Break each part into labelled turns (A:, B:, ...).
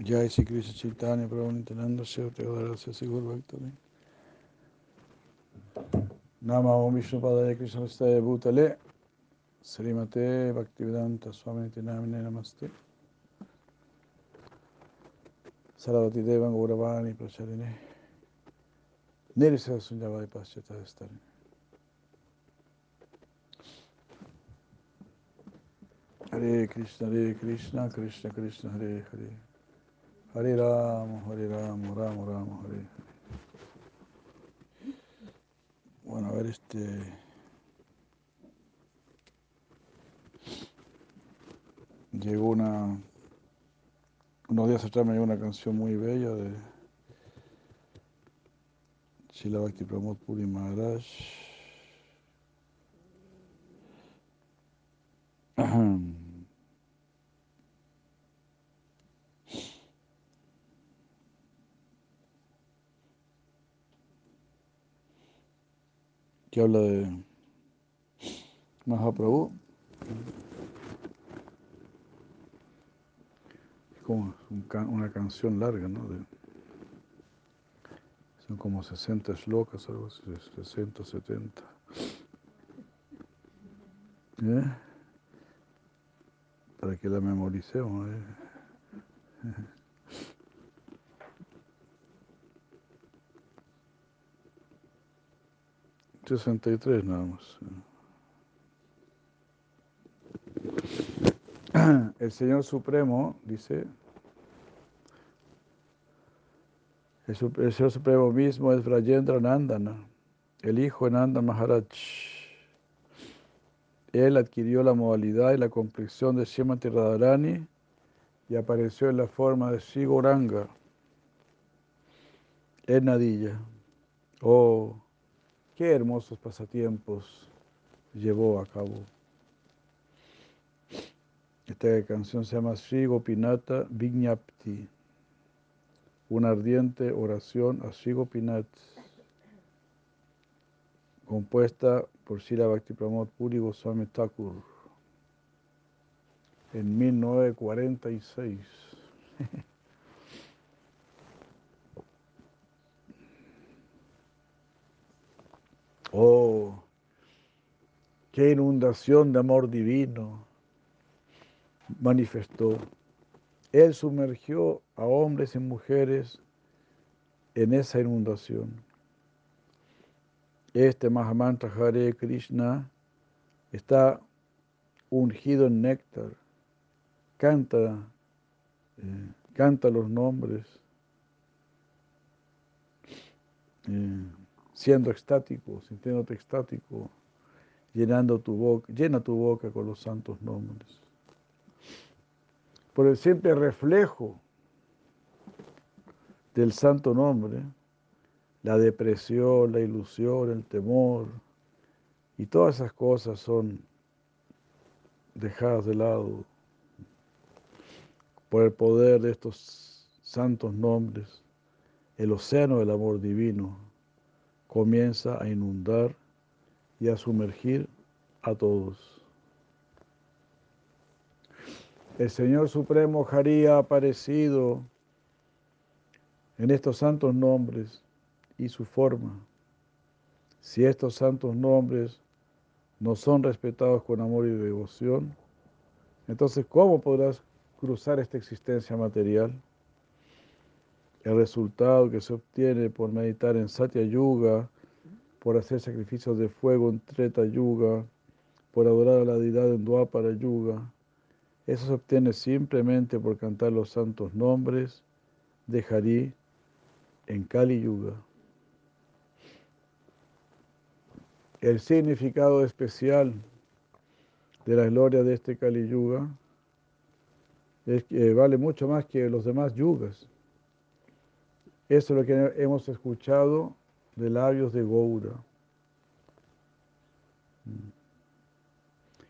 A: Jai Sri Krishna Chaitanya Prabhu Nityananda Shiva Teodara Sasi Guru Bhaktami Nama Om Vishnu Padaya Krishna Staya Bhutale. Srimate Bhaktivedanta Swami Namine Namaste. Saravati Devan Gauravani Pracharine. Nirisa Sunjavai Paschata Estarine Hare Krishna, Hare Krishna, Krishna Krishna, Hare Hare. Hare Rama, Hare Rama Rama, Hare. Bueno, a ver este. Llegó una. Unos días atrás me llegó una canción muy bella de Shila Bhakti Pramod Puri Maharaj. que habla de Mahaprabhu. Es como un can- una canción larga, ¿no? De- son como 60 shlokas, algo así, 60, 70. ¿Eh? Para que la memoricemos. ¿eh? 63 nada más. El Señor Supremo dice, el, Señor Supremo mismo es Brajendra Nandana, el hijo de Nanda Maharaj. Él adquirió la modalidad y la complexión de Srimati Radharani y apareció en la forma de Sigoranga, en Nadilla. Oh, qué hermosos pasatiempos llevó a cabo. Esta canción se llama Sri Gopinata Vignapti, una ardiente oración a Sri Gopinath, compuesta por Srila Bhakti Pramod Puri Goswami Thakur en 1946. Oh, qué inundación de amor divino manifestó. Él sumergió a hombres y mujeres en esa inundación. Este Mahamantra Hare Krishna está ungido en néctar. Canta, eh, canta los nombres, eh, siendo extático, sintiéndote extático, llenando tu boca, llena tu boca con los santos nombres. Por el simple reflejo del santo nombre, la depresión, la ilusión, el temor y todas esas cosas son dejadas de lado por el poder de estos santos nombres. El océano del amor divino comienza a inundar y a sumergir a todos. El Señor Supremo Hari ha aparecido en estos santos nombres y su forma. Si estos santos nombres no son respetados con amor y devoción, entonces ¿cómo podrás cruzar esta existencia material? El resultado que se obtiene por meditar en Satya Yuga, por hacer sacrificios de fuego en Treta Yuga, por adorar a la deidad en Dwapara Yuga, eso se obtiene simplemente por cantar los santos nombres de Hari en Kali Yuga. El significado especial de la gloria de este Kali Yuga es que vale mucho más que los demás yugas. Eso es lo que hemos escuchado de labios de Goura,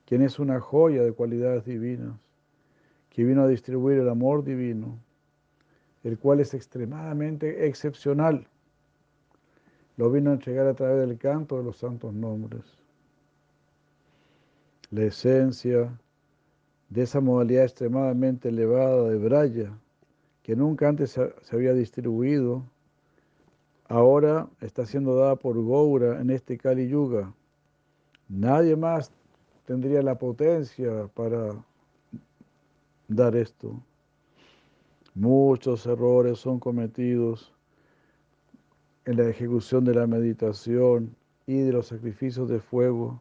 A: quien es una joya de cualidades divinas, que vino a distribuir el amor divino, el cual es extremadamente excepcional. Lo vino a entregar a través del canto de los santos nombres. La esencia de esa modalidad extremadamente elevada de Braya, que nunca antes se, había distribuido, ahora está siendo dada por Goura en este Kali Yuga. Nadie más tendría la potencia para dar esto. Muchos errores son cometidos en la ejecución de la meditación y de los sacrificios de fuego.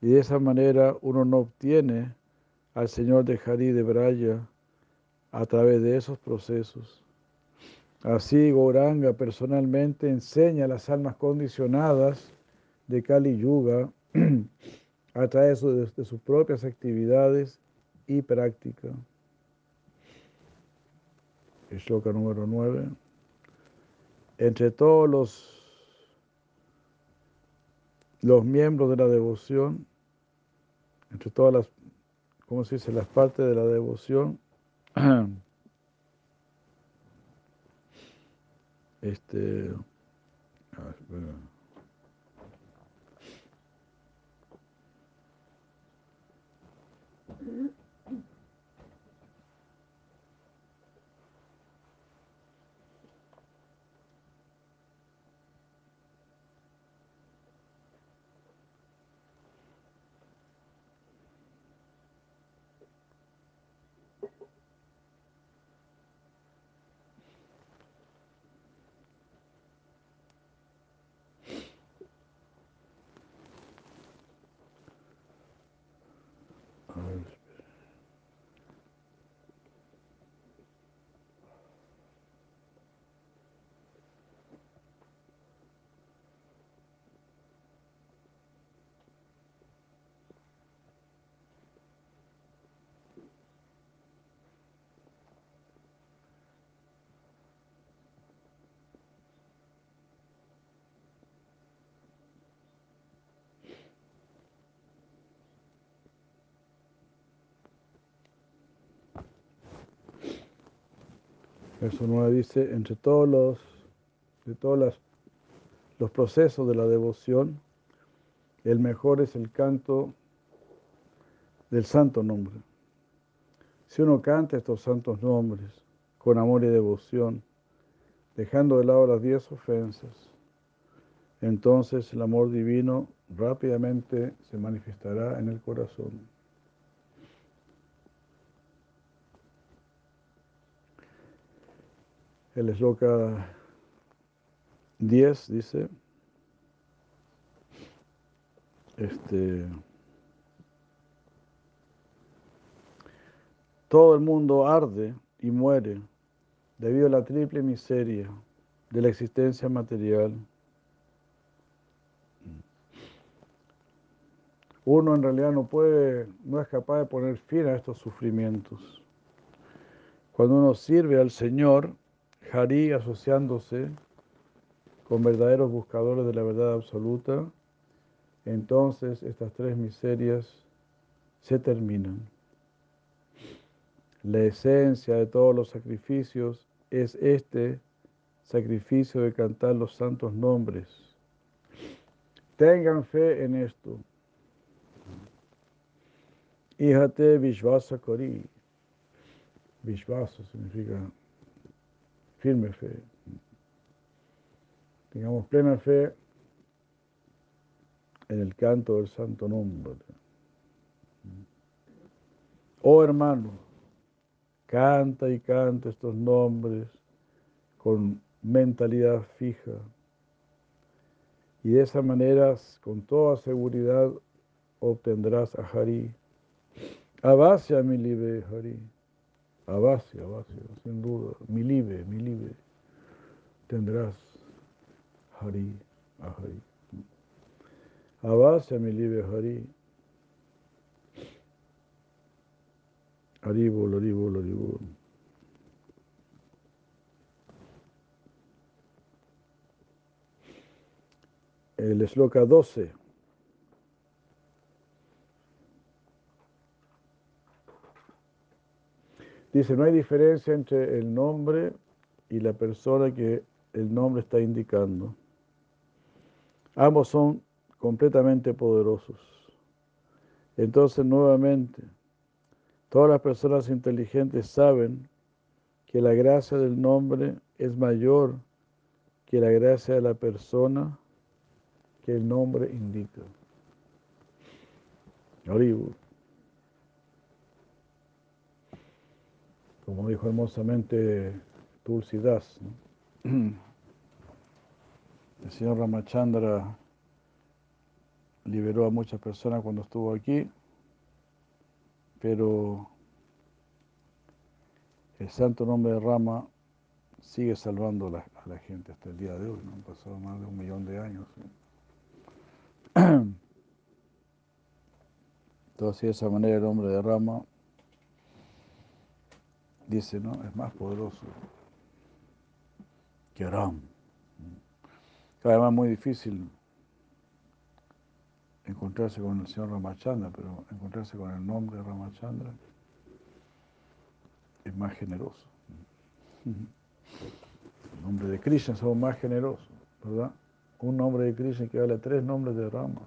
A: Y de esa manera uno no obtiene al Señor de Hari de Braya a través de esos procesos. Así Goranga personalmente enseña a las almas condicionadas de Kali Yuga a través de, sus propias actividades y práctica. Shloka número 9. Entre todos los, los miembros de la devoción, entre todas las, ¿cómo se dice?, las partes de la devoción, este, Verso 9 dice, entre todos los, de todos los procesos de la devoción, el mejor es el canto del santo nombre. Si uno canta estos santos nombres con amor y devoción, dejando de lado las diez ofensas, entonces el amor divino rápidamente se manifestará en el corazón. El esloka 10 dice, este, todo el mundo arde y muere debido a la triple miseria de la existencia material. Uno en realidad no puede, no es capaz de poner fin a estos sufrimientos. Cuando uno sirve al Señor, Hari asociándose con verdaderos buscadores de la verdad absoluta, entonces estas tres miserias se terminan. La esencia de todos los sacrificios es este sacrificio de cantar los santos nombres. Tengan fe en esto. Híjate Vishvasa Kori. Vishvasa significa firme fe. Tengamos plena fe en el canto del santo nombre. Oh hermano, canta y canta estos nombres con mentalidad fija. Y de esa manera, con toda seguridad, obtendrás a Hari. Abasya mi libre Hari. Abasya, Abasya, sin duda, mi libre, mi libre, tendrás Hari, a Hari. Abasya, mi libre Hari. Haribol, Haribol, Haribol. El esloka 12. Dice, no hay diferencia entre el nombre y la persona que el nombre está indicando. Ambos son completamente poderosos. Entonces, nuevamente, todas las personas inteligentes saben que la gracia del nombre es mayor que la gracia de la persona que el nombre indica. Como dijo hermosamente Tulsidas, el señor Ramachandra liberó a muchas personas cuando estuvo aquí, pero el santo nombre de Rama sigue salvando a la, gente hasta el día de hoy, ¿no? han pasado más de un millón de años. Entonces, de esa manera el nombre de Rama dice, ¿no? Es más poderoso que Ram. Además muy difícil encontrarse con el señor Ramachandra, pero encontrarse con el nombre de Ramachandra es más generoso. El nombre de Krishna es aún más generoso, ¿verdad? Un nombre de Krishna equivale a tres nombres de Rama.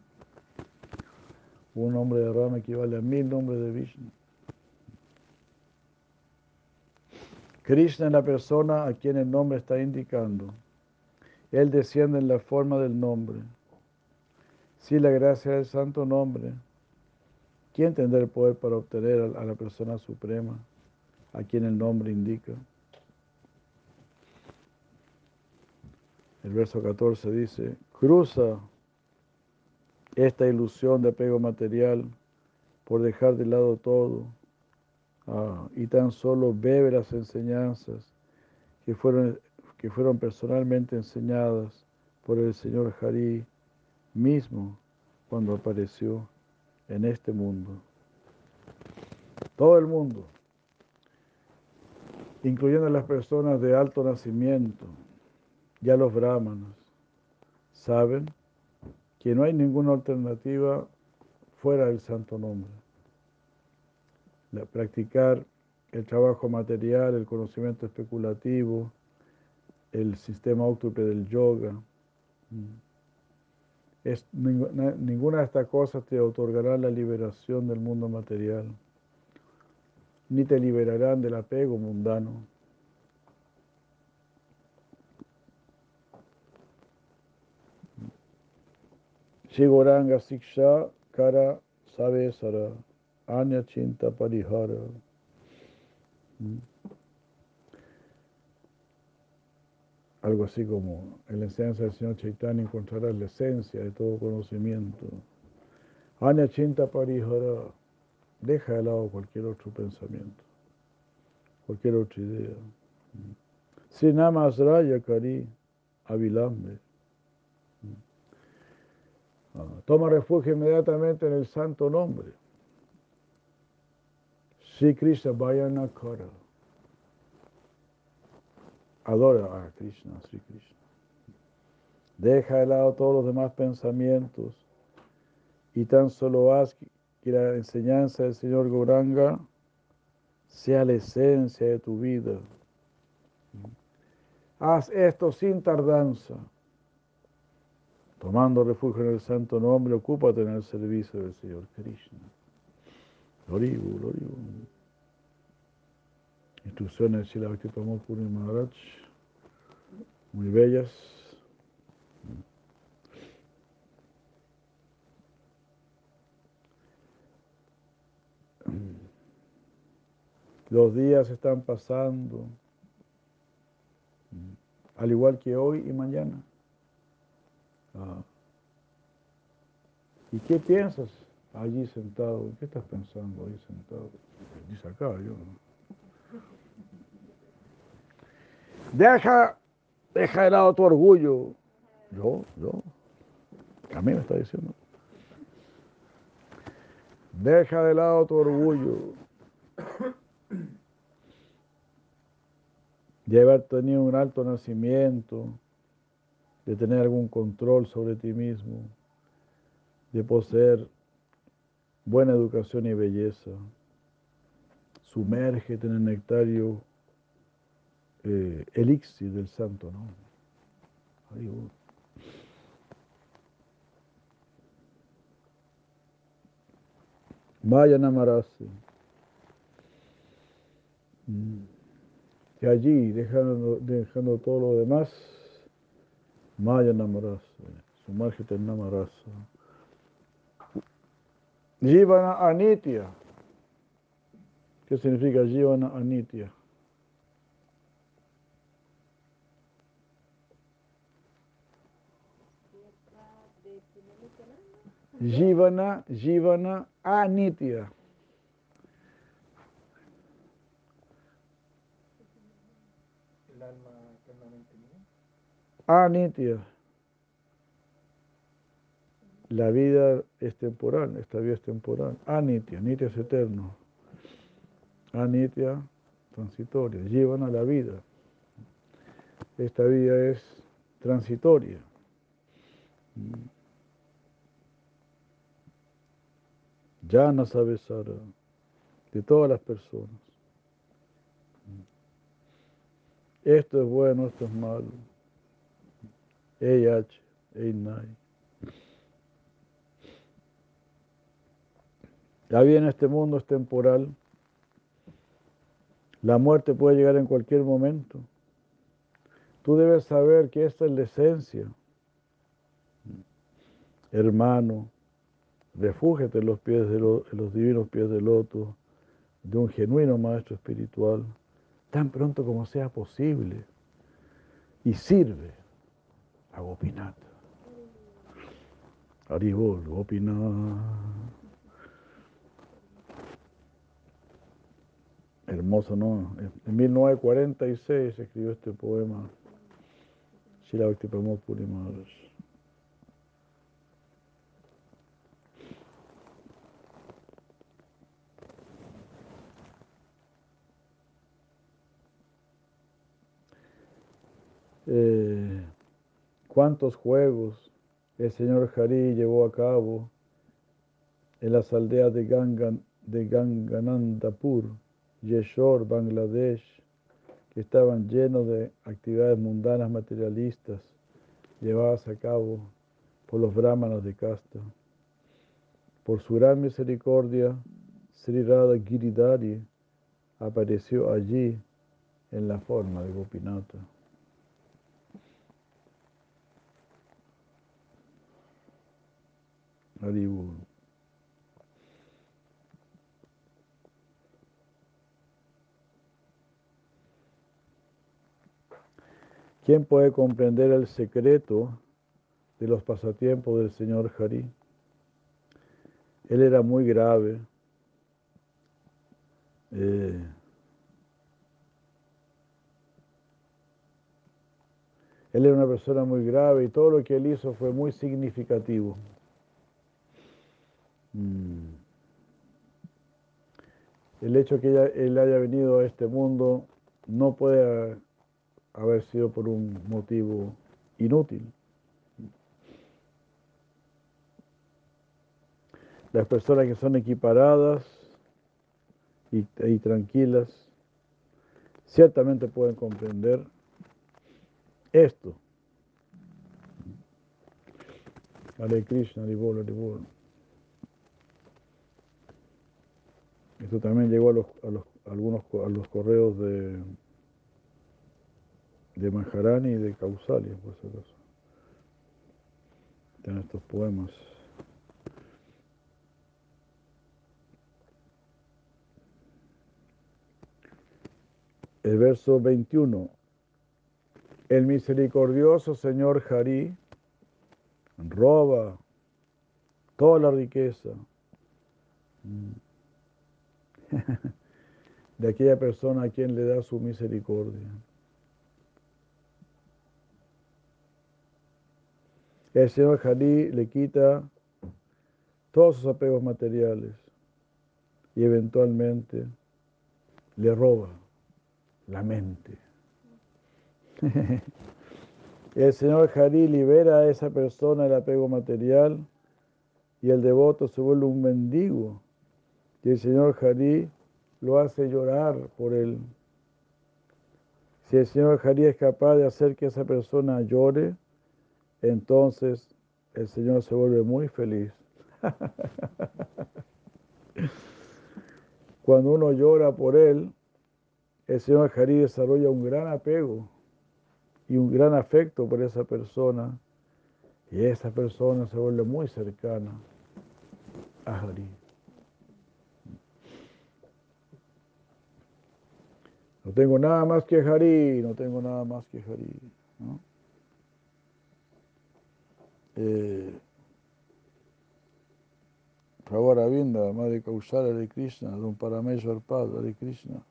A: Un nombre de Rama equivale a mil nombres de Vishnu. Krishna es la persona a quien el nombre está indicando. Él desciende en la forma del nombre. Si la gracia del santo nombre, ¿quién tendrá el poder para obtener a la persona suprema? a quien el nombre indica. El verso 14 dice, cruza esta ilusión de apego material por dejar de lado todo ah, y tan solo bebe las enseñanzas que fueron, que fueron personalmente enseñadas por el Señor Hari mismo cuando apareció en este mundo. Todo el mundo incluyendo las personas de alto nacimiento y a los brahmanos, saben que no hay ninguna alternativa fuera del santo nombre. Practicar el trabajo material, el conocimiento especulativo, el sistema óctuple del yoga. Mm, ninguna de estas cosas te otorgará la liberación del mundo material ni te liberarán del apego mundano. Shigoranga Siksha Kara Savesara Anya Chinta Parihara. Mm. Algo así como en la enseñanza del Señor Chaitanya encontrarás la esencia de todo conocimiento. Anya Chinta Parihara Deja de lado cualquier otro pensamiento, cualquier otra idea. Sinamasraya Kari Avilambe. Ah, toma refugio inmediatamente en el santo nombre. Sri Krishna Kara. Adora a Krishna, Sri Krishna. Deja de lado todos los demás pensamientos y tan solo haz que la enseñanza del Señor Goranga sea la esencia de tu vida. Haz esto sin tardanza. Tomando refugio en el santo nombre, ocúpate en el servicio del Señor Krishna. Loribu, Loribu. Instrucciones de Shila Puri Maharaj, muy bellas. Los días están pasando, al igual que hoy y mañana. Ah. ¿Y qué piensas allí sentado? ¿Qué estás pensando ahí sentado? Dice acá, yo. Deja, deja de lado tu orgullo. Yo, yo. A mí me está diciendo. Deja de lado tu orgullo de haber tenido un alto nacimiento, de tener algún control sobre ti mismo, de poseer buena educación y belleza. Sumérgete en el nectario eh, elixir del santo, ¿no? Vaya Namarase. Mm. Y allí, dejando, dejando todo lo demás, Maya Namarasa, sumérgete en Namarasa. Jivana Anitya. ¿Qué significa Jivana Anitya? Jivana, Jivana Anitya.
B: El alma eternamente mía.
A: Anitya. La vida es temporal, esta vida es temporal. Anitya, Nitya es eterno. Anitya, transitoria. Llevan a la vida. Esta vida es transitoria. Ya no sabes Sara, de todas las personas. Esto es bueno, esto es malo. EH, EINAI. La vida en este mundo es temporal. La muerte puede llegar en cualquier momento. Tú debes saber que esta es la esencia. Hermano, refúgete en los, pies de en los divinos pies del loto de un genuino maestro espiritual, tan pronto como sea posible, y sirve a Gopinata. Haribol, Gopinath. Hermoso, ¿no? En 1946 se escribió este poema, Shila Bhakti Pramod Puri Maharaj. Eh, ¿Cuántos juegos el señor Hari llevó a cabo en las aldeas de, Gangan, de Ganganandapur, Yeshore, Bangladesh, que estaban llenos de actividades mundanas materialistas llevadas a cabo por los brahmanas de casta. Por su gran misericordia, Sri Radha Giridhari apareció allí en la forma de Gopinata. Haribol. ¿Quién puede comprender el secreto de los pasatiempos del señor Hari? Él era muy grave. eh, él era una persona muy grave y todo lo que él hizo fue muy significativo. Mm. El hecho que él haya venido a este mundo no puede haber sido por un motivo inútil. Las personas que son equiparadas y, tranquilas ciertamente pueden comprender esto. Hare Krishna, Hare Bol, Hare Bol. Esto también llegó a los, a los, algunos a los correos de, de Maharani y de Kausalya, por si acaso. Están estos poemas. El verso 21. El misericordioso Señor Hari roba toda la riqueza de aquella persona a quien le da su misericordia. El Señor Hari le quita todos sus apegos materiales y eventualmente le roba la mente. El Señor Hari libera a esa persona del apego material y el devoto se vuelve un mendigo. Y el Señor Hari lo hace llorar por él. Si el Señor Hari es capaz de hacer que esa persona llore, entonces el Señor se vuelve muy feliz. Cuando uno llora por él, el señor Hari desarrolla un gran apego y un gran afecto por esa persona y esa persona se vuelve muy cercana a Hari. No tengo nada más que Hari, no tengo nada más que Hari. ¿no? Eh, Prabhu Ravinda, Madre Kausala de Krishna, Don Parameshwar Pad de Krishna.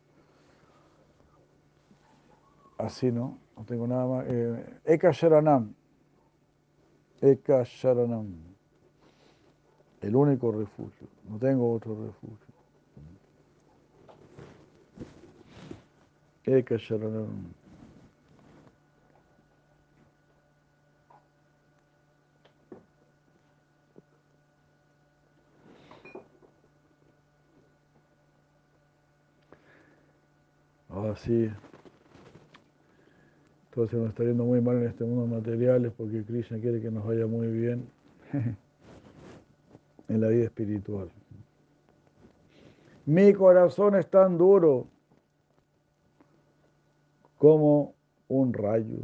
A: Así, ¿no? No tengo nada más. Eh, Eka Sharanam. Eka Sharanam. El único refugio. No tengo otro refugio. Eka Sharanam. Ah, sí. Entonces nos está yendo muy mal en este mundo materiales porque Krishna quiere que nos vaya muy bien en la vida espiritual. Mi corazón es tan duro como un rayo.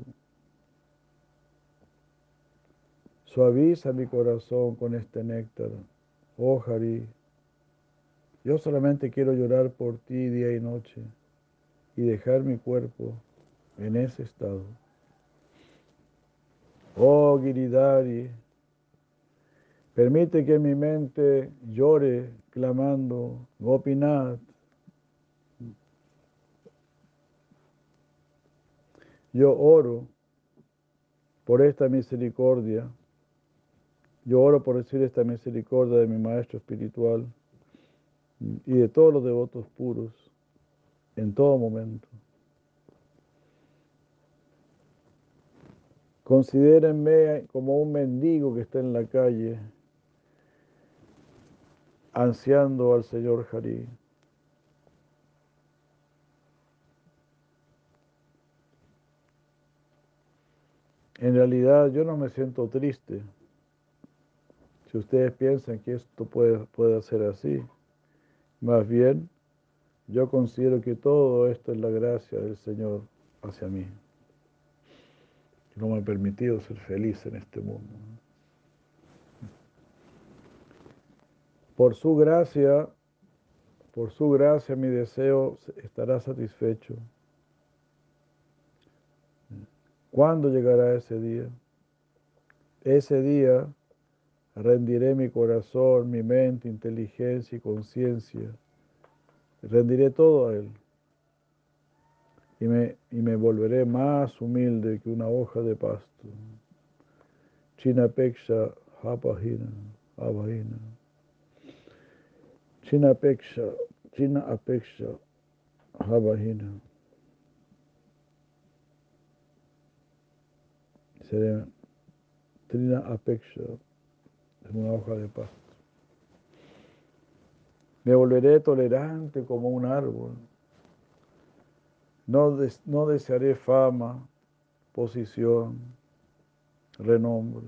A: Suaviza mi corazón con este néctar. Oh Hari, yo solamente quiero llorar por ti día y noche y dejar mi cuerpo en ese estado. Oh Giridari, permite que mi mente llore clamando Gopinath. Yo oro por esta misericordia. Yo oro por recibir esta misericordia de mi maestro espiritual y de todos los devotos puros en todo momento. Considérenme como un mendigo que está en la calle, ansiando al Señor Harí. En realidad yo no me siento triste. Si ustedes piensan que esto puede, puede ser así, más bien yo considero que todo esto es la gracia del Señor hacia mí. No me ha permitido ser feliz en este mundo. Por su gracia, por su gracia mi deseo estará satisfecho. ¿Cuándo llegará ese día? Ese día rendiré mi corazón, mi mente, inteligencia y conciencia rendiré todo a Él. Y me, y me volveré más humilde que una hoja de pasto. China Peksha Hapahina, Abahina. China Peksha, China Apeksha Habahina. Seré Trina Apeksha, es una hoja de pasto. Me volveré tolerante como un árbol. No, des, no desearé fama, posición, renombre.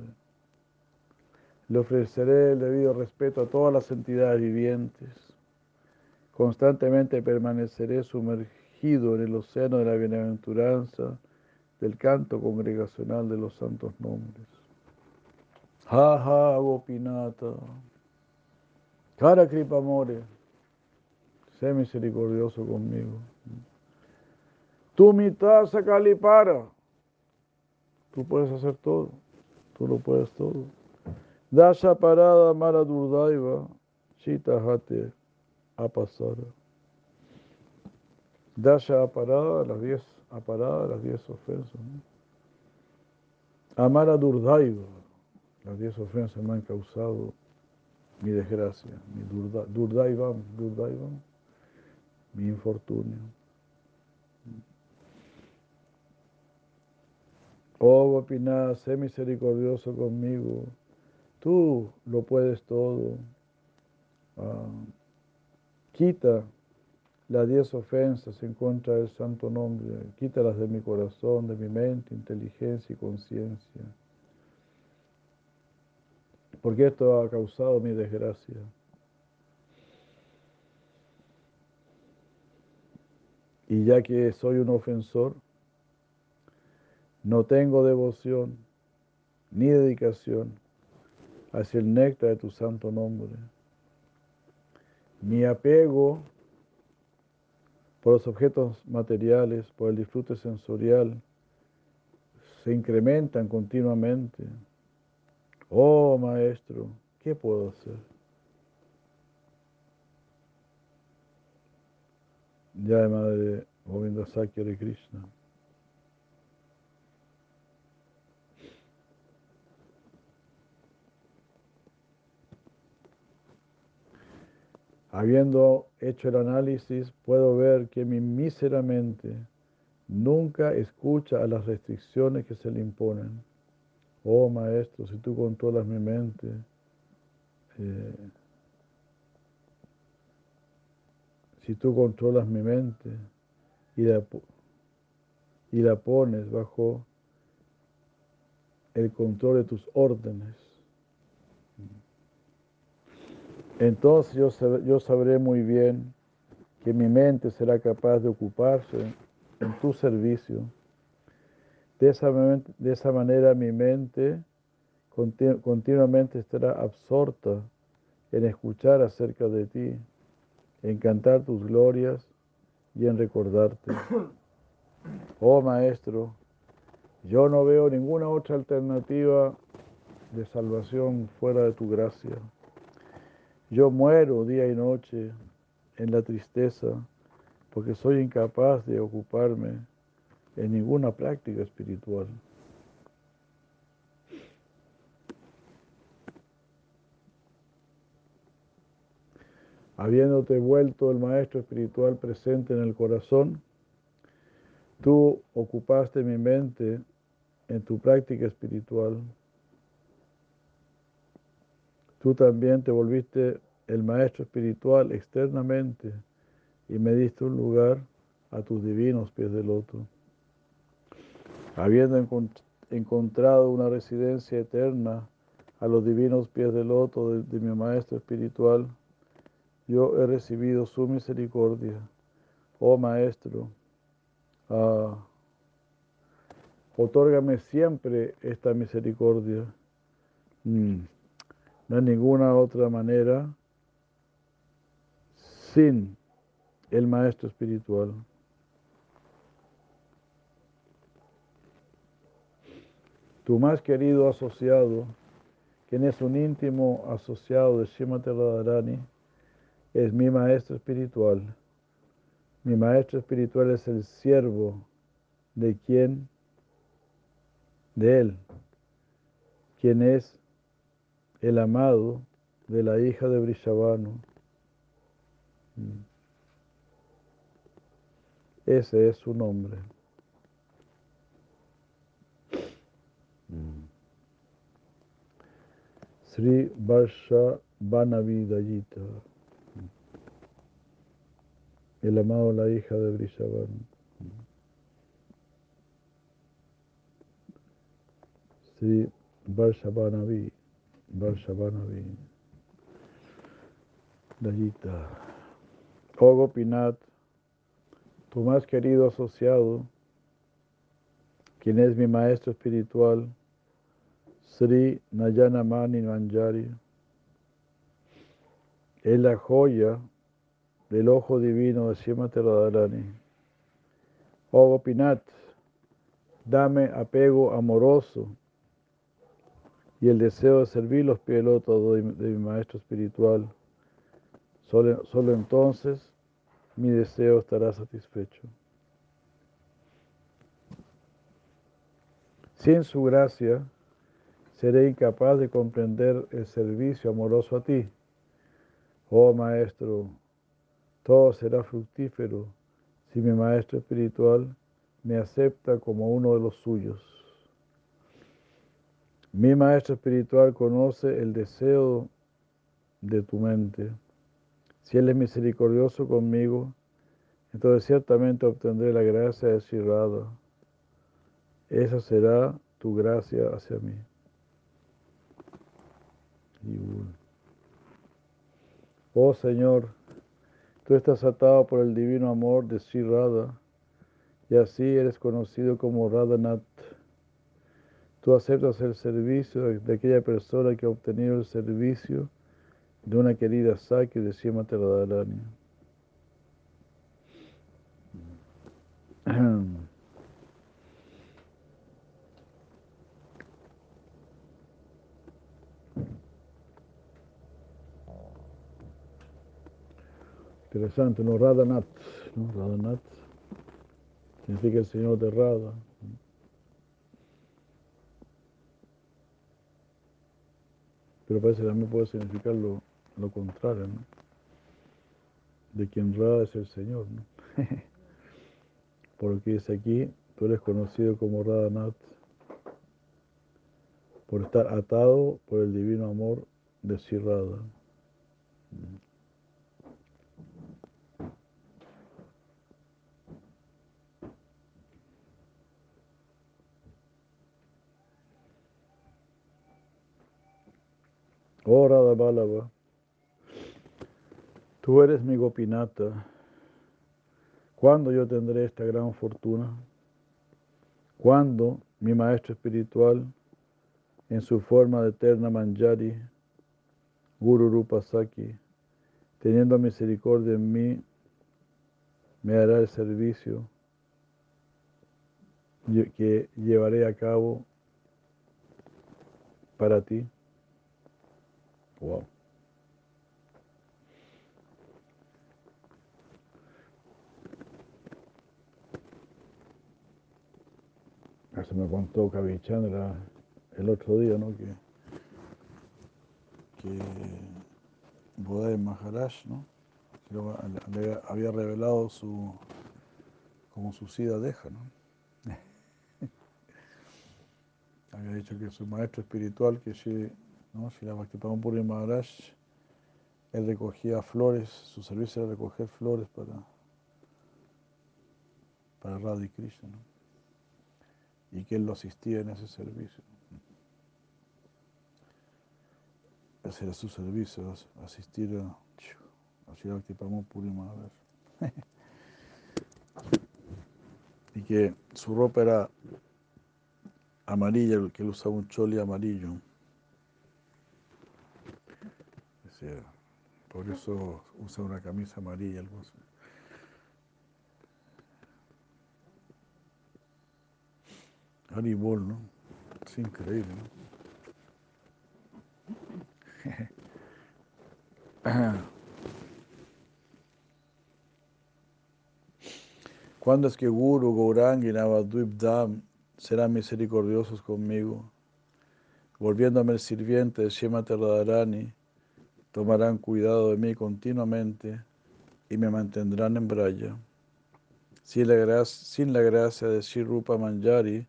A: Le ofreceré el debido respeto a todas las entidades vivientes. Constantemente permaneceré sumergido en el océano de la bienaventuranza del canto congregacional de los santos nombres. Ha ha Cara Kripamore, sé misericordioso conmigo. Tu mitad Sakalipara. Tú puedes hacer todo. Tú lo puedes todo. Dasha parada Mara Durdaiva. Chita Hate Apasara. Dasha parada, las diez aparadas, las diez ofensas. ¿no? Amara Durdaiva. Las diez ofensas me han causado mi desgracia, mi durda, durdaivam, durdaivam, mi infortunio. Oh Gopinath, sé misericordioso conmigo. Tú lo puedes todo. Ah, quita las diez ofensas en contra del santo nombre. Quítalas de mi corazón, de mi mente, inteligencia y conciencia porque esto ha causado mi desgracia. Y ya que soy un ofensor, no tengo devoción ni dedicación hacia el néctar de tu santo nombre. Mi apego por los objetos materiales, por el disfrute sensorial, se incrementan continuamente. Oh Maestro, ¿qué puedo hacer? Ya Madre Govinda Sakya de Krishna. Habiendo hecho el análisis, puedo ver que mi mísera mente nunca escucha a las restricciones que se le imponen. Oh Maestro, si tú controlas mi mente, eh, si tú controlas mi mente y la, y la pones bajo el control de tus órdenes, entonces yo, yo sabré muy bien que mi mente será capaz de ocuparse en tu servicio. De esa, de esa manera mi mente continuamente estará absorta en escuchar acerca de ti, en cantar tus glorias y en recordarte. Oh Maestro, yo no veo ninguna otra alternativa de salvación fuera de tu gracia. Yo muero día y noche en la tristeza porque soy incapaz de ocuparme en ninguna práctica espiritual. Habiéndote vuelto el Maestro Espiritual presente en el corazón, tú ocupaste mi mente en tu práctica espiritual Tú también te volviste el maestro espiritual externamente y me diste un lugar a tus divinos pies de loto. Habiendo encontrado una residencia eterna a los divinos pies de loto de, mi maestro espiritual, yo he recibido su misericordia. Oh Maestro, ah, otórgame siempre esta misericordia. Mm. No ninguna otra manera sin el maestro espiritual. Tu más querido asociado, quien es un íntimo asociado de Srimati Radharani, es mi maestro espiritual. Mi maestro espiritual es el siervo de quien, de él, quien es el amado de la hija de Brishabano. Mm. Ese es su nombre. Sri Varsha Vanavidayita. El amado la hija de Brishabano. Sri Varsha Vanavi. Varshavanavi, Dayita, Ogo Pinat, tu más querido asociado, quien es mi maestro espiritual, Sri Nayana Mani Manjari, es la joya del ojo divino de Srimati Radharani. Oh Pinat, dame apego amoroso y el deseo de servir los pilotos de, de mi maestro espiritual. Solo, solo entonces mi deseo estará satisfecho. Sin su gracia, seré incapaz de comprender el servicio amoroso a ti. Oh Maestro, todo será fructífero si mi Maestro espiritual me acepta como uno de los suyos. Mi maestro espiritual conoce el deseo de tu mente. Si Él es misericordioso conmigo, entonces ciertamente obtendré la gracia de Shirada. Esa será tu gracia hacia mí. Oh Señor, tú estás atado por el divino amor de Shirada Y así eres conocido como Radhanath. Tú aceptas el servicio de, de aquella persona que ha obtenido el servicio de una querida Saki de Srimati Radharani. Interesante, ¿no? Radhanath, ¿no? Significa el Señor de Radha. Pero parece que también puede significar lo, contrario. De quien Radha es el Señor, ¿no? Porque dice aquí, tú eres conocido como Radhanath por estar atado por el divino amor de Sri Radha. Oh Radha Bálava, tú eres mi Gopinata. ¿Cuándo yo tendré esta gran fortuna? ¿Cuándo mi maestro espiritual, en su forma de eterna Manjari, Guru Rupa Saki, teniendo misericordia en mí, me hará el servicio que llevaré a cabo para ti? Wow. Eso me contó Kavichandra el otro día, ¿no? Que, que Bodai Maharaj, ¿no? Le, había revelado su como su sida deja, ¿no? había dicho que su maestro espiritual, que ¿no? Srila Bhaktipadam Puri Maharaj, él recogía flores, su servicio era recoger flores para, para Radha y Krishna, ¿no? y que él lo asistía en ese servicio. Ese era su servicio, asistir a, a Srila Bhaktipadam Puri Maharaj. y que su ropa era amarilla, que él usaba un choli amarillo. Por eso usa una camisa amarilla, algo. Haribol, ¿no? Es increíble, ¿no? ¿Cuándo es que Guru, Gaurang y Navadvip Dham serán misericordiosos conmigo? Volviéndome el sirviente de Shemata Radharani, tomarán cuidado de mí continuamente y me mantendrán en Braya. Sin la, gracia, de Sri Rupa Manjari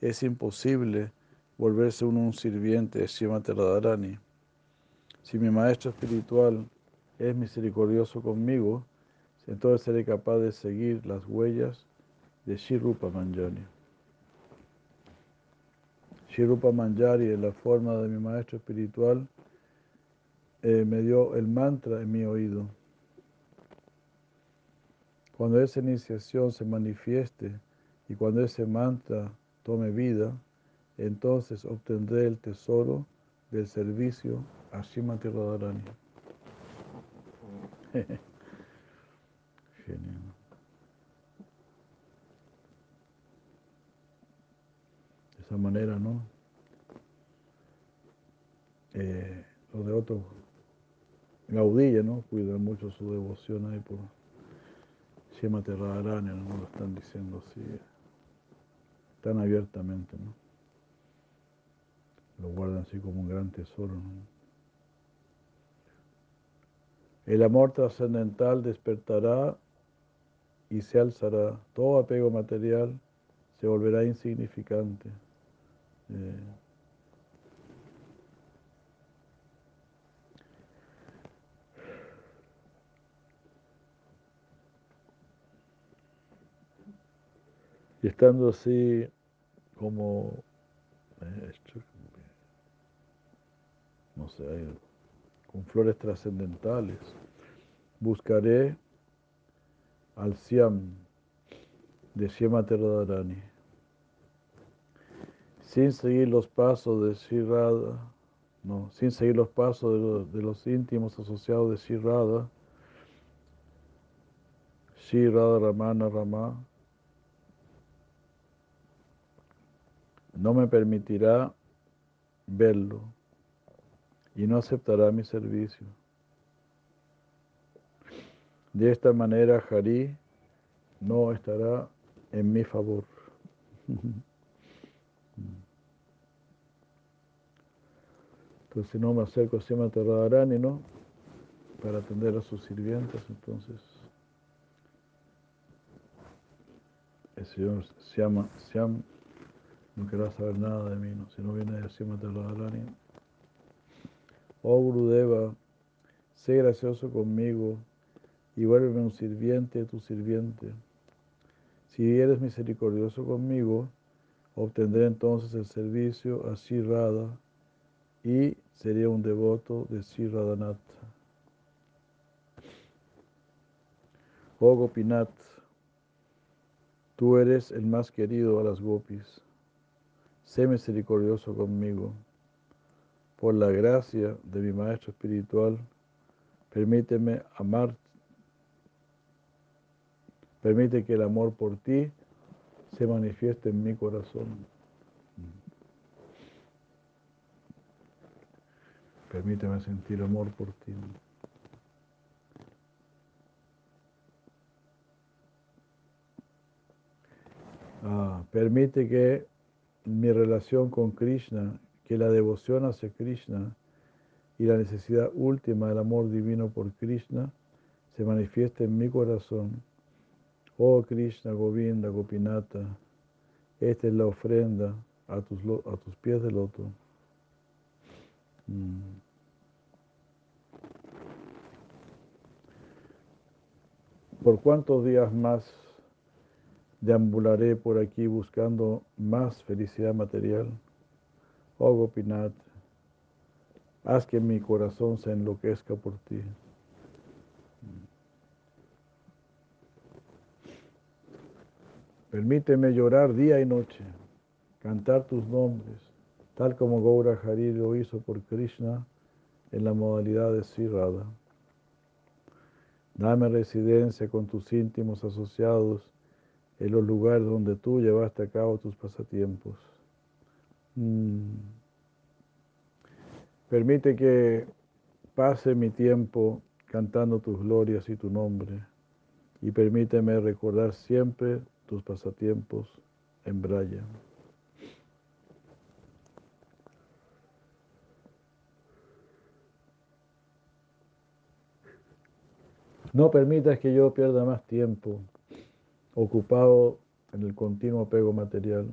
A: es imposible volverse uno un sirviente de Srimati. Si mi maestro espiritual es misericordioso conmigo, entonces seré capaz de seguir las huellas de Sri Rupa Manjari. Sri Rupa Manjari en la forma de mi maestro espiritual eh, me dio el mantra en mi oído. Cuando esa iniciación se manifieste y cuando ese mantra tome vida, entonces obtendré el tesoro del servicio a Srimati Radharani. Genial. De esa manera, ¿no? Eh, los de otros Gaudilla, ¿no? Cuidan mucho su devoción ahí por Shemate Radharani, ¿no? Lo están diciendo así, tan abiertamente, ¿no? Lo guardan así como un gran tesoro, ¿no? El amor trascendental despertará y se alzará. Todo apego material se volverá insignificante. Eh, Y estando así como, no sé, con flores trascendentales, buscaré al Siam de Radharani. Sin seguir los pasos de Sri Radha, no, sin seguir los pasos de, los, de los íntimos asociados de Sri Radha Ramana Rama, no me permitirá verlo y no aceptará mi servicio. De esta manera, Hari no estará en mi favor. Entonces no me acerco a Sima Radharani, ¿no? Para atender a sus sirvientes, entonces el Señor Siam, Siam no querrá saber nada de mí, ¿no? Si no viene de Sima Radharani. Oh Gurudeva, sé gracioso conmigo y vuélveme un sirviente, tu sirviente. Si eres misericordioso conmigo, obtendré entonces el servicio a Sri Radha y sería un devoto de Sri Radhanath. Oh Gopinath, tú eres el más querido a las gopis. Sé misericordioso conmigo. Por la gracia de mi maestro espiritual, permíteme amar Permite que el amor por ti se manifieste en mi corazón. Permíteme sentir amor por ti. Ah, permite que mi relación con Krishna, que la devoción hacia Krishna y la necesidad última del amor divino por Krishna se manifieste en mi corazón Oh Krishna, Govinda, Gopinata, esta es la ofrenda a tus, pies de loto. Mm. ¿Por cuántos días más deambularé por aquí buscando más felicidad material? Oh Gopinath, haz que mi corazón se enloquezca por ti. Permíteme llorar día y noche, cantar tus nombres, tal como Gaura Hari lo hizo por Krishna en la modalidad de Sri Dame residencia con tus íntimos asociados en los lugares donde tú llevaste a cabo tus pasatiempos. Mm. Permite que pase mi tiempo cantando tus glorias y tu nombre y permíteme recordar siempre tus pasatiempos en Braya. No permitas que yo pierda más tiempo ocupado en el continuo apego material.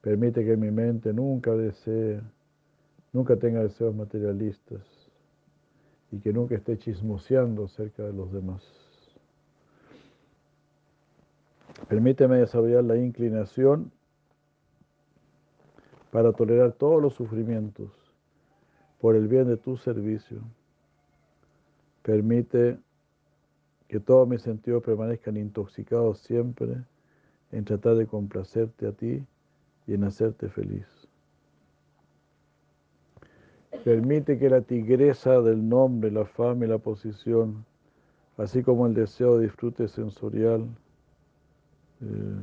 A: Permite que mi mente nunca desee, nunca tenga deseos materialistas y que nunca esté chismoseando cerca de los demás. Permíteme desarrollar la inclinación para tolerar todos los sufrimientos por el bien de tu servicio. Permite que todos mis sentidos permanezcan intoxicados siempre en tratar de complacerte a ti y en hacerte feliz. Permite que la tigresa del nombre, la fama y la posición, así como el deseo de disfrute sensorial, eh,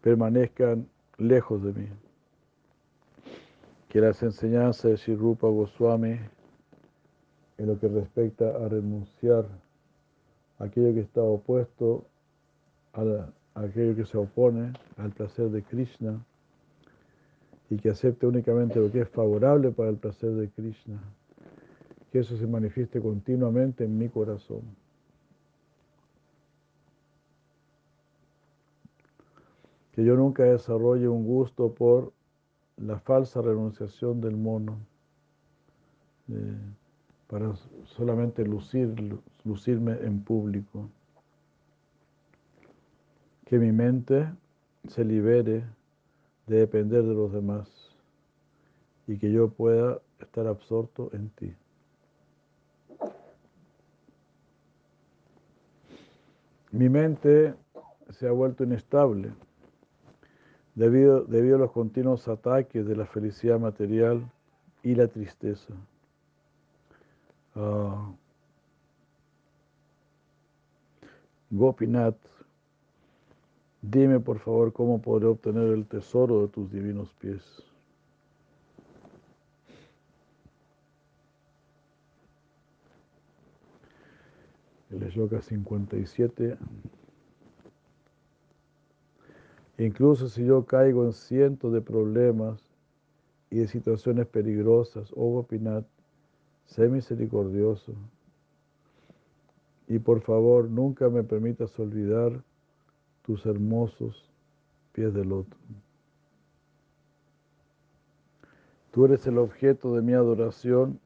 A: permanezcan lejos de mí. Que las enseñanzas de Shirupa Goswami en lo que respecta a renunciar a aquello que está opuesto a, aquello que se opone al placer de Krishna y que acepte únicamente lo que es favorable para el placer de Krishna, que eso se manifieste continuamente en mi corazón. que yo nunca desarrolle un gusto por la falsa renunciación del mono eh, para solamente lucir, lucirme en público. Que mi mente se libere de depender de los demás y que yo pueda estar absorto en ti. Mi mente se ha vuelto inestable debido, debido a los continuos ataques de la felicidad material y la tristeza. Uh, Gopinath, dime por favor cómo podré obtener el tesoro de tus divinos pies. El Shloka 57. Incluso si yo caigo en cientos de problemas y de situaciones peligrosas, oh Gopinath, sé misericordioso. Y por favor, nunca me permitas olvidar tus hermosos pies de loto. Tú eres el objeto de mi adoración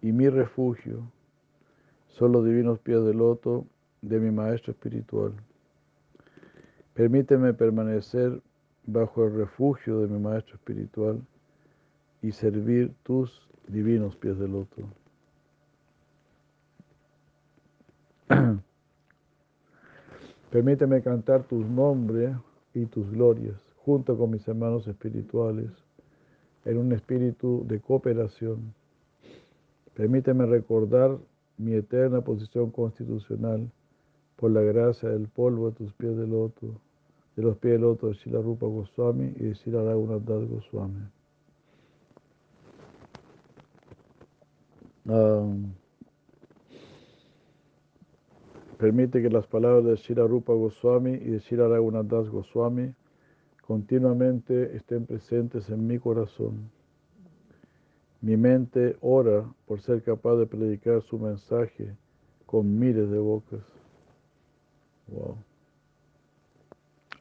A: y mi refugio. Son los divinos pies de loto de mi maestro espiritual. Permíteme permanecer bajo el refugio de mi maestro espiritual y servir tus divinos pies de loto. Permíteme cantar tus nombres y tus glorias junto con mis hermanos espirituales en un espíritu de cooperación. Permíteme recordar mi eterna posición constitucional por la gracia del polvo de tus pies de loto, de los pies de loto de Shila Rupa Goswami y de Shila Raghunath Goswami. Um, permite que las palabras de Shira Rupa Goswami y de Shira Raghunath Goswami continuamente estén presentes en mi corazón. Mi mente ora por ser capaz de predicar su mensaje con miles de bocas. Wow.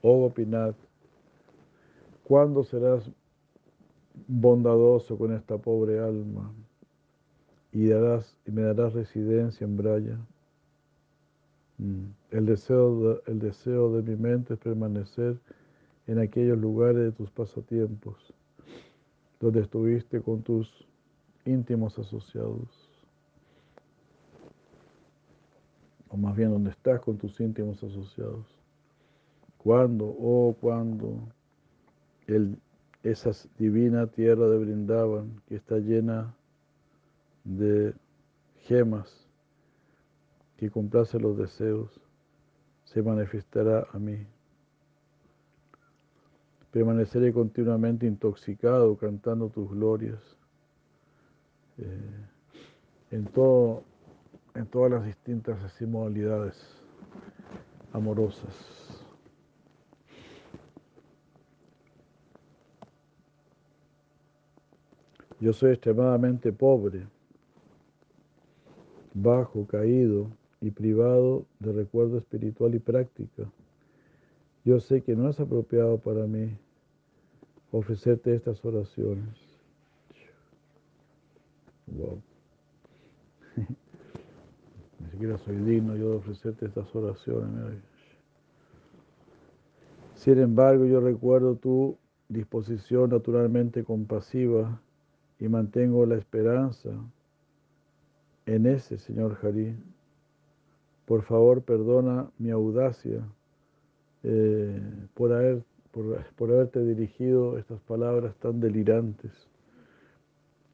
A: Oh Gopinath, ¿cuándo serás bondadoso con esta pobre alma y, y me darás residencia en Braya? Mm. El deseo, de, el deseo de mi mente es permanecer en aquellos lugares de tus pasatiempos, donde estuviste con tus íntimos asociados, o más bien donde estás con tus íntimos asociados. Cuando, oh, cuando el, esa divina tierra de Brindavan que está llena de gemas que complace los deseos, se manifestará a mí. Permaneceré continuamente intoxicado cantando tus glorias eh, en, todo, en todas las distintas así, modalidades amorosas. Yo soy extremadamente pobre, bajo, caído y privado de recuerdo espiritual y práctica. Yo sé que no es apropiado para mí ofrecerte estas oraciones. Wow. Ni siquiera soy digno yo de ofrecerte estas oraciones. Sin embargo, yo recuerdo tu disposición naturalmente compasiva y mantengo la esperanza en ese Señor Harí. Por favor, perdona mi audacia eh, por, haber, por, por haberte dirigido estas palabras tan delirantes,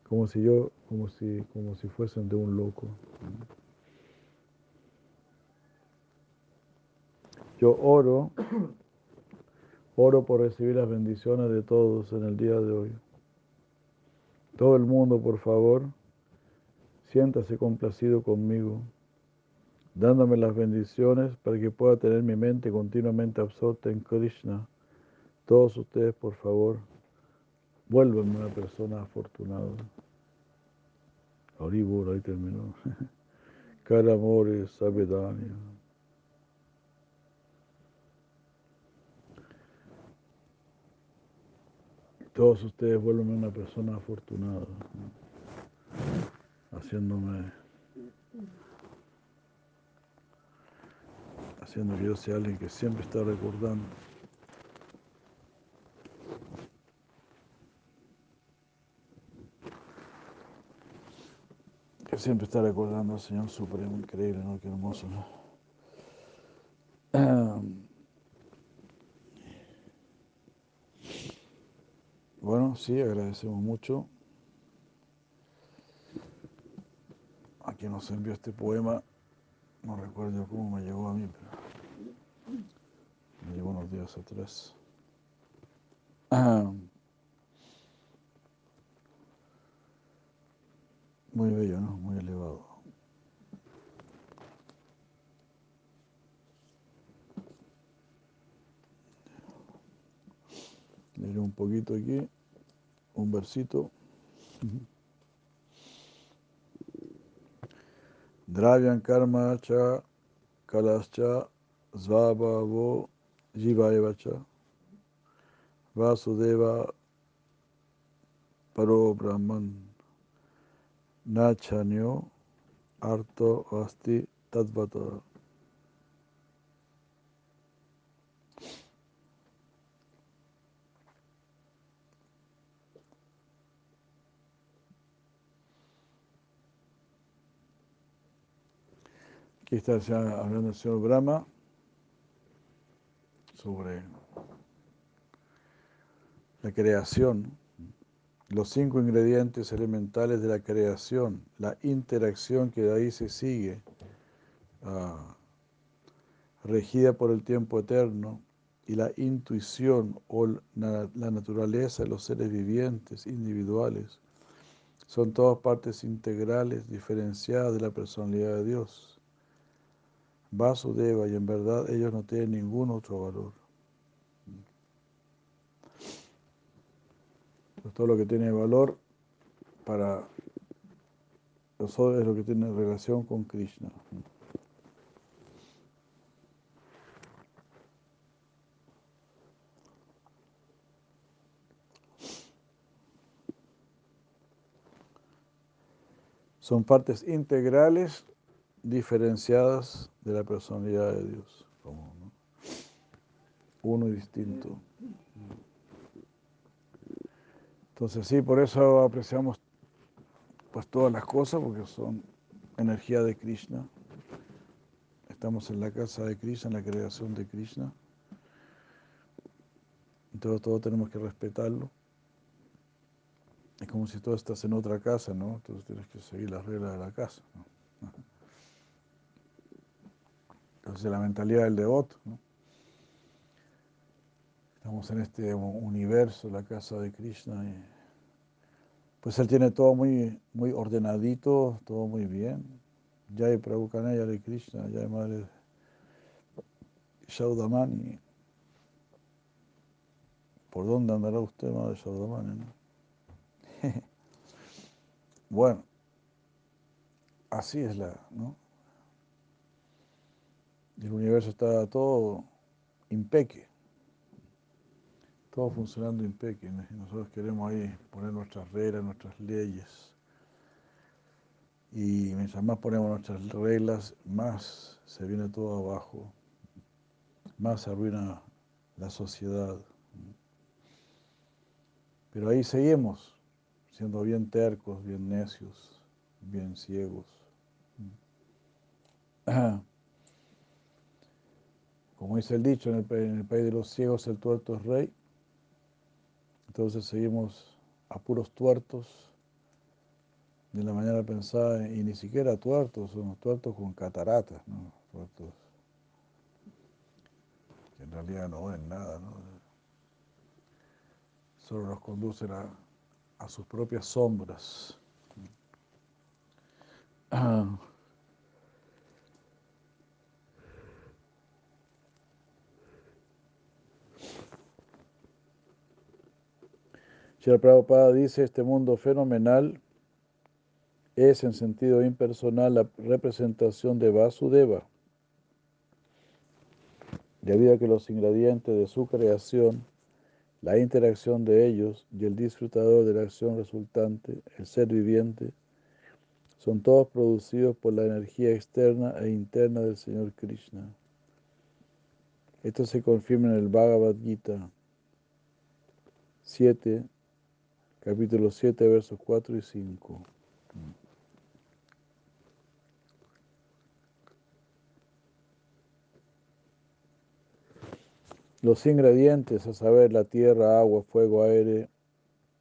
A: como si yo, como si, como si fuesen de un loco. Yo oro, oro por recibir las bendiciones de todos en el día de hoy. Todo el mundo, por favor, siéntase complacido conmigo, dándome las bendiciones para que pueda tener mi mente continuamente absorta en Krishna. Todos ustedes, por favor, vuélvanme una persona afortunada. Oribur, ahí terminó. Caramores, Sabedania. todos ustedes vuelven una persona afortunada, haciéndome, haciendo que yo sea alguien que siempre está recordando. Que siempre está recordando al Señor Supremo, increíble, ¿no? Qué hermoso, ¿no? Em, bueno, sí, agradecemos mucho. A quien nos envió este poema. No recuerdo cómo me llegó a mí, pero me llegó unos días atrás. Ah, muy bello, ¿no? Muy elevado. Leeré un poquito aquí, un versito. Dravyan karma cha kalascha svabhavo jivaiva cha vasudeva paro brahman nachanyo arto asti tadvata. Aquí está hablando el señor Brahma sobre la creación, los cinco ingredientes elementales de la creación, la interacción que de ahí se sigue, uh, regida por el tiempo eterno, y la intuición o la naturaleza de los seres vivientes individuales, son todas partes integrales, diferenciadas de la personalidad de Dios. Vasudeva y en verdad ellos no tienen ningún otro valor. Pues todo lo que tiene valor para nosotros es lo que tiene relación con Krishna. Son partes integrales diferenciadas de la personalidad de Dios, como ¿no? uno y distinto. Entonces sí, por eso apreciamos pues todas las cosas, porque son energía de Krishna. Estamos en la casa de Krishna, en la creación de Krishna. Entonces todo tenemos que respetarlo. Es como si tú estás en otra casa, ¿no? Entonces tienes que seguir las reglas de la casa. ¿no? Entonces la mentalidad del devoto. ¿no? Estamos en este universo, la casa de Krishna. Pues él tiene todo muy, muy ordenadito, todo muy bien. Jai Prabhu Kanaya de Krishna, Jai Madre Shaudamani. ¿Por dónde andará usted, Madre Shaudamani? ¿no? bueno, así es la, ¿no? El universo está todo impeque, todo funcionando impeque. Nosotros queremos ahí poner nuestras reglas, nuestras leyes. Y mientras más ponemos nuestras reglas, más se viene todo abajo, más se arruina la sociedad. Pero ahí seguimos, siendo bien tercos, bien necios, bien ciegos. Como dice el dicho, en el, país de los ciegos el tuerto es rey. Entonces seguimos a puros tuertos. De la mañana pensada, y ni siquiera tuertos, son tuertos con cataratas, ¿no? Tuertos que en realidad no ven nada, ¿no? Solo nos conducen a, a sus propias sombras. Shri Prabhupada dice, este mundo fenomenal es en sentido impersonal la representación de Vasudeva, debido a que los ingredientes de su creación, la interacción de ellos y el disfrutador de la acción resultante, el ser viviente, son todos producidos por la energía externa e interna del Señor Krishna. Esto se confirma en el Bhagavad Gita 7, capítulo 7, versos 4 y 5. Los ingredientes, a saber, la tierra, agua, fuego, aire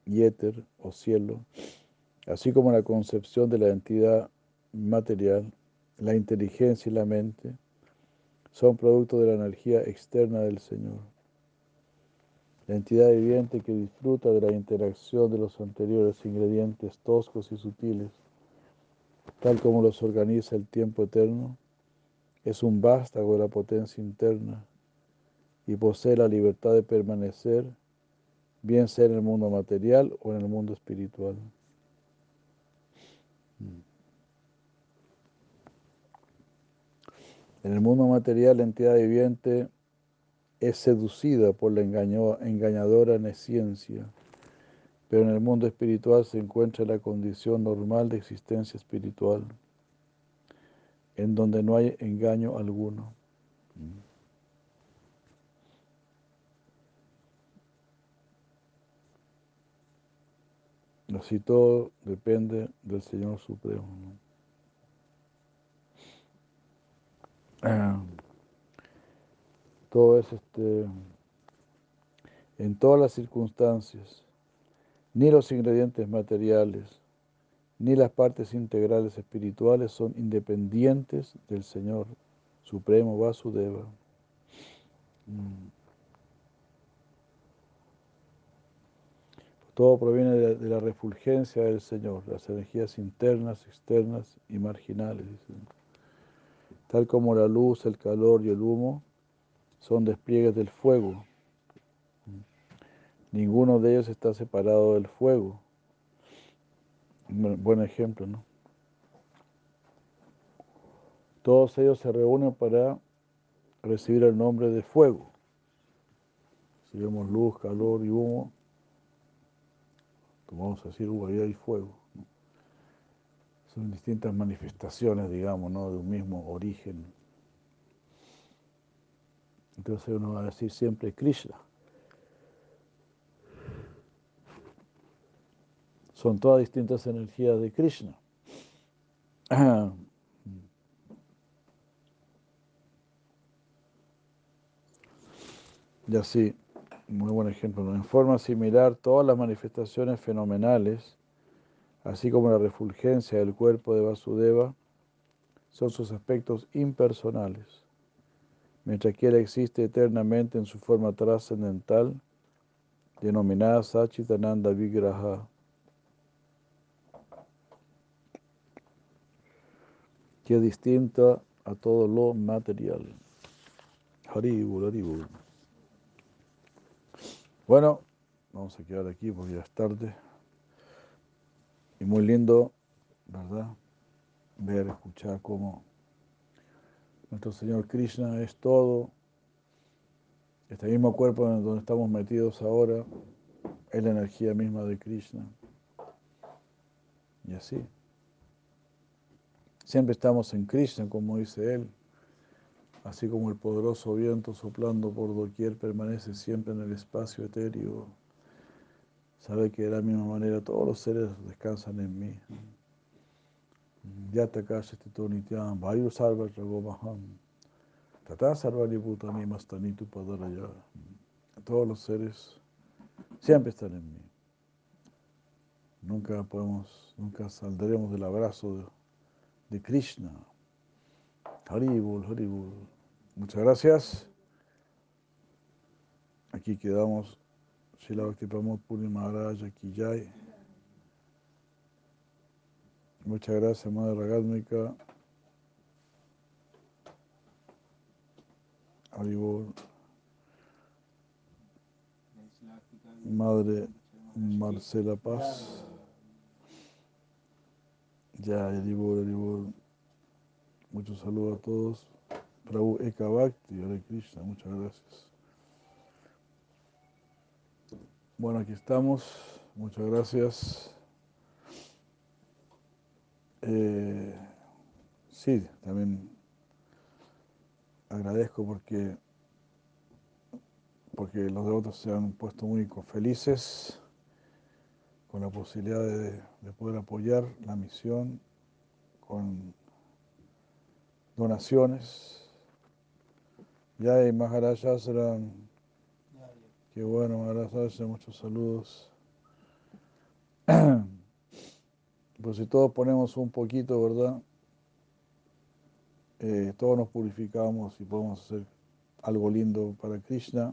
A: y éter o cielo, así como la concepción de la entidad material, la inteligencia y la mente, son producto de la energía externa del Señor. La entidad viviente que disfruta de la interacción de los anteriores ingredientes toscos y sutiles, tal como los organiza el tiempo eterno, es un vástago de la potencia interna y posee la libertad de permanecer, bien sea en el mundo material o en el mundo espiritual. En el mundo material, la entidad viviente es seducida por la engañadora nesciencia, pero en el mundo espiritual se encuentra la condición normal de existencia espiritual, en donde no hay engaño alguno. Así todo depende del Señor Supremo. Ah, todo es este, en todas las circunstancias, ni los ingredientes materiales, ni las partes integrales espirituales son independientes del Señor Supremo Vasudeva. Mm. Todo proviene de, la refulgencia del Señor, las energías internas, externas y marginales. Tal como la luz, el calor y el humo son despliegues del fuego. Ninguno de ellos está separado del fuego. Buen ejemplo, ¿no? Todos ellos se reúnen para recibir el nombre de fuego. Si vemos luz, calor y humo, como vamos a decir, humanidad y fuego. Son distintas manifestaciones, digamos, ¿no? de un mismo origen. Entonces uno va a decir siempre Krishna. Son todas distintas energías de Krishna. Y así muy buen ejemplo. En forma similar, todas las manifestaciones fenomenales, así como la refulgencia del cuerpo de Vasudeva, son sus aspectos impersonales, mientras que él existe eternamente en su forma trascendental, denominada Sachitananda Vigraha. que es distinta a todo lo material. Haribur, Haribur. Bueno, vamos a quedar aquí porque ya es tarde. Y muy lindo, ¿verdad? Ver, escuchar cómo nuestro Señor Krishna es todo. Este mismo cuerpo en donde estamos metidos ahora es la energía misma de Krishna. Y así. Siempre estamos en Krishna, como dice él así como el poderoso viento soplando por doquier permanece siempre en el espacio etéreo, sabe que de la misma manera todos los seres descansan en mí. Yata Nityan, Vayu Sarva Ragomaham, Tata Sarvaniputami Mastanitu Padaraya. Todos los seres siempre están en mí. Nunca podemos, nunca saldremos del abrazo de, de Krishna. Haribul, Haribul. Muchas gracias. Aquí quedamos. Shila Bhakti Puri Maharaj Jai. Muchas gracias, Madre Ragátmica. Haribol. Madre Marcela Paz. Ya, Haribol, Haribol. Muchos saludos a todos. Prabhu Eka Bhakti, Hare Krishna, muchas gracias. Bueno, aquí estamos, muchas gracias. Eh, sí, también agradezco porque, porque los devotos se han puesto muy felices con la posibilidad de, de poder apoyar la misión con donaciones ya y Maharaja serán. Qué bueno, Maharaja, muchos saludos. pues si todos ponemos un poquito, ¿verdad? Eh, todos nos purificamos y podemos hacer algo lindo para Krishna.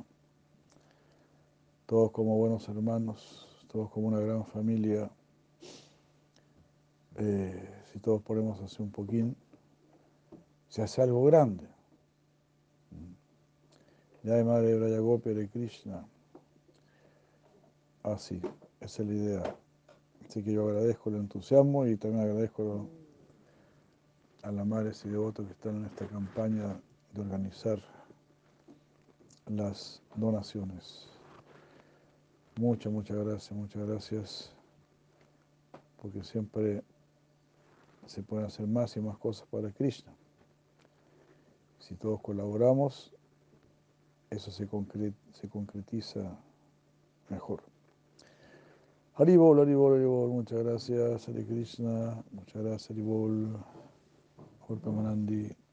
A: Todos como buenos hermanos, todos como una gran familia. Eh, si todos ponemos así un poquín, se hace algo grande. Ya Madre Brayagopi de Krishna. Así, esa es la idea. Así que yo agradezco el entusiasmo y también agradezco a la madre y devotos que están en esta campaña de organizar las donaciones. Muchas, muchas gracias, muchas gracias, porque siempre se pueden hacer más y más cosas para Krishna. Si todos colaboramos, eso se concretiza mejor. Haribol, Haribol, Haribol, muchas gracias, Hare Krishna, muchas gracias, Haribol, Manandi.